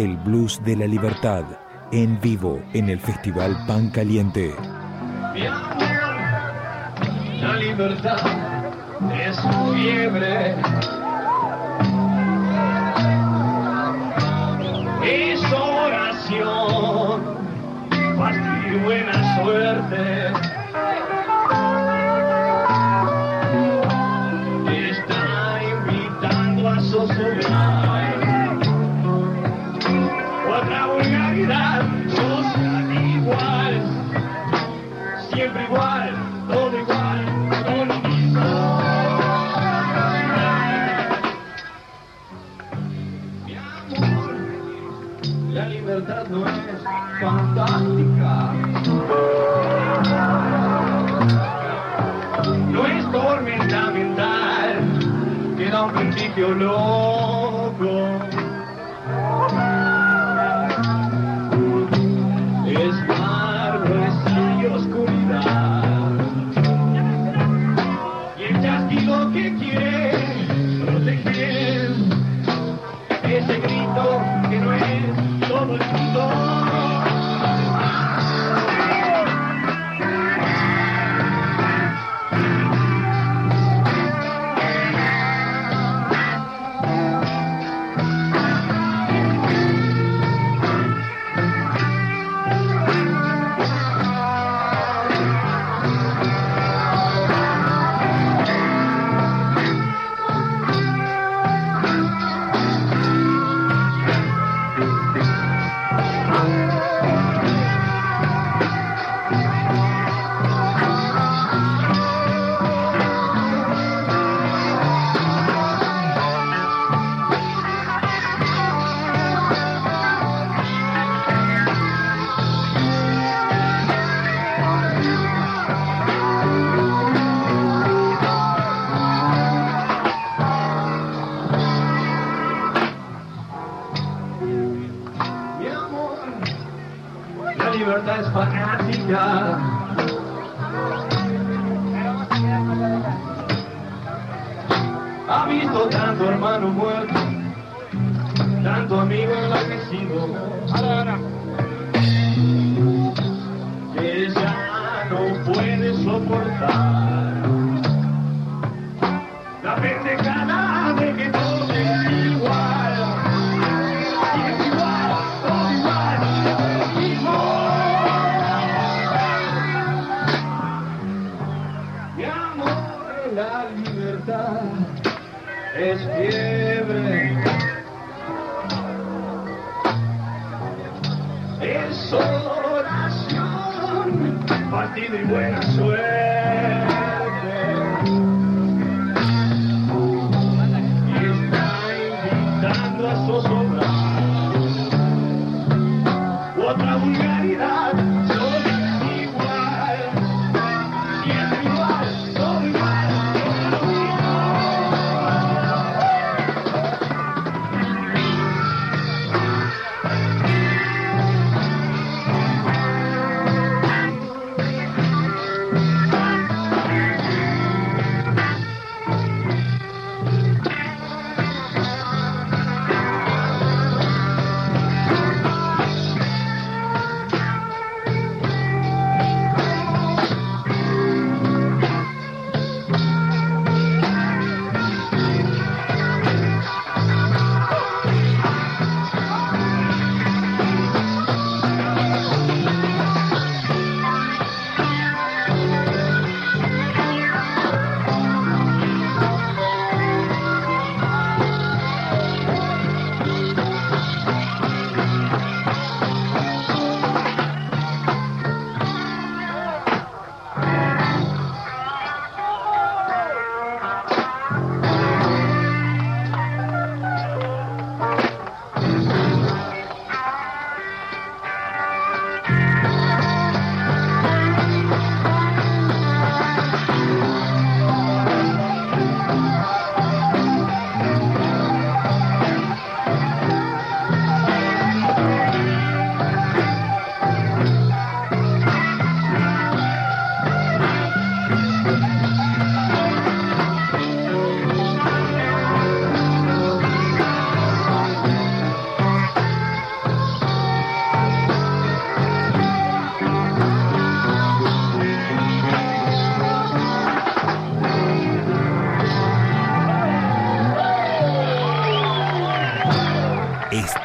El blues de la libertad en vivo en el Festival Pan Caliente. La libertad es fiebre. Es oración, fastidio y buena suerte. Principio loco. Libertad es fanática. Ha visto tanto hermano muerto, tanto amigo enloquecido. Es fiebre. Es oración, partido y buena suerte.